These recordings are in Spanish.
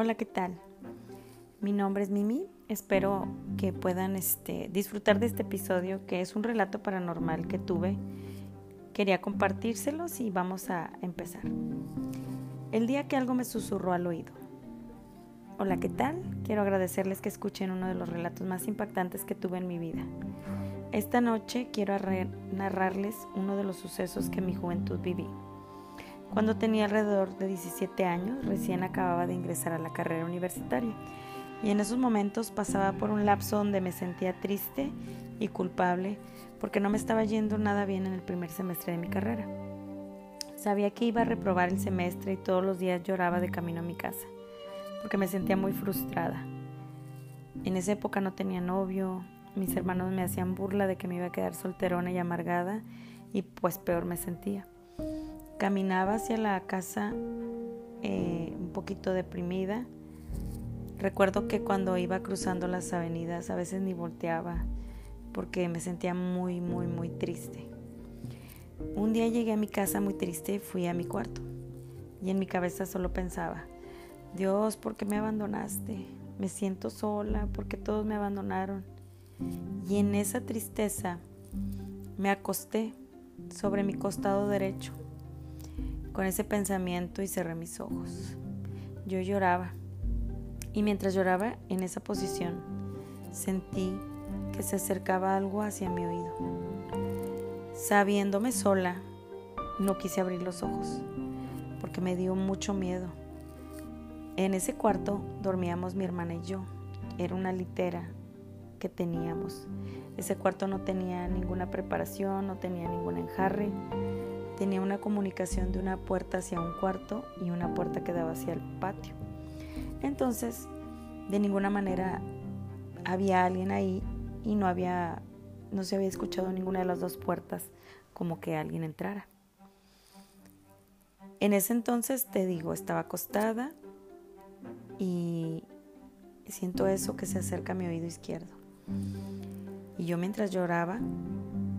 Hola, ¿qué tal? Mi nombre es Mimi. Espero que puedan este, disfrutar de este episodio que es un relato paranormal que tuve. Quería compartírselos y vamos a empezar. El día que algo me susurró al oído. Hola, ¿qué tal? Quiero agradecerles que escuchen uno de los relatos más impactantes que tuve en mi vida. Esta noche quiero narrarles uno de los sucesos que en mi juventud viví. Cuando tenía alrededor de 17 años, recién acababa de ingresar a la carrera universitaria y en esos momentos pasaba por un lapso donde me sentía triste y culpable porque no me estaba yendo nada bien en el primer semestre de mi carrera. Sabía que iba a reprobar el semestre y todos los días lloraba de camino a mi casa porque me sentía muy frustrada. En esa época no tenía novio, mis hermanos me hacían burla de que me iba a quedar solterona y amargada y pues peor me sentía. Caminaba hacia la casa eh, un poquito deprimida. Recuerdo que cuando iba cruzando las avenidas a veces ni volteaba porque me sentía muy, muy, muy triste. Un día llegué a mi casa muy triste y fui a mi cuarto. Y en mi cabeza solo pensaba, Dios, ¿por qué me abandonaste? Me siento sola porque todos me abandonaron. Y en esa tristeza me acosté sobre mi costado derecho con ese pensamiento y cerré mis ojos. Yo lloraba y mientras lloraba en esa posición sentí que se acercaba algo hacia mi oído. Sabiéndome sola, no quise abrir los ojos porque me dio mucho miedo. En ese cuarto dormíamos mi hermana y yo. Era una litera que teníamos. Ese cuarto no tenía ninguna preparación, no tenía ningún enjarre Tenía una comunicación de una puerta hacia un cuarto y una puerta que daba hacia el patio. Entonces, de ninguna manera había alguien ahí y no había no se había escuchado ninguna de las dos puertas como que alguien entrara. En ese entonces te digo, estaba acostada y siento eso que se acerca a mi oído izquierdo. Y yo mientras lloraba,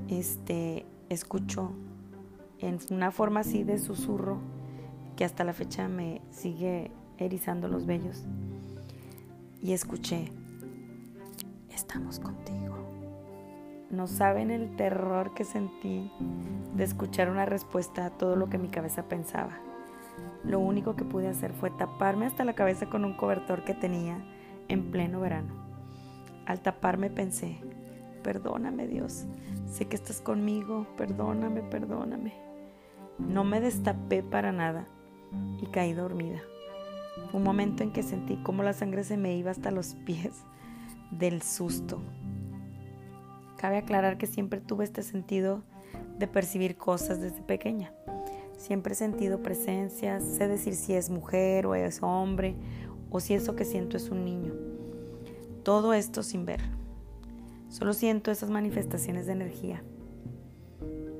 este escucho en una forma así de susurro que hasta la fecha me sigue erizando los vellos. Y escuché, estamos contigo. No saben el terror que sentí de escuchar una respuesta a todo lo que mi cabeza pensaba. Lo único que pude hacer fue taparme hasta la cabeza con un cobertor que tenía en pleno verano. Al taparme pensé, perdóname Dios, sé que estás conmigo, perdóname, perdóname. No me destapé para nada y caí dormida. Fue un momento en que sentí cómo la sangre se me iba hasta los pies del susto. Cabe aclarar que siempre tuve este sentido de percibir cosas desde pequeña. Siempre he sentido presencias, sé decir si es mujer o es hombre o si eso que siento es un niño. Todo esto sin ver. Solo siento esas manifestaciones de energía.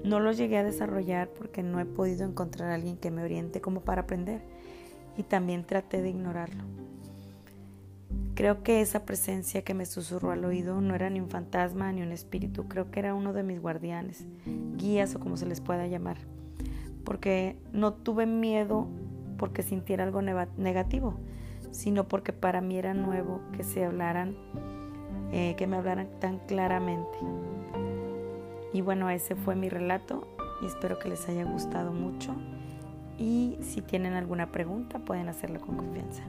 No lo llegué a desarrollar porque no he podido encontrar a alguien que me oriente como para aprender y también traté de ignorarlo. Creo que esa presencia que me susurró al oído no era ni un fantasma ni un espíritu, creo que era uno de mis guardianes, guías o como se les pueda llamar, porque no tuve miedo porque sintiera algo negativo, sino porque para mí era nuevo que se hablaran, eh, que me hablaran tan claramente. Y bueno, ese fue mi relato y espero que les haya gustado mucho. Y si tienen alguna pregunta pueden hacerlo con confianza.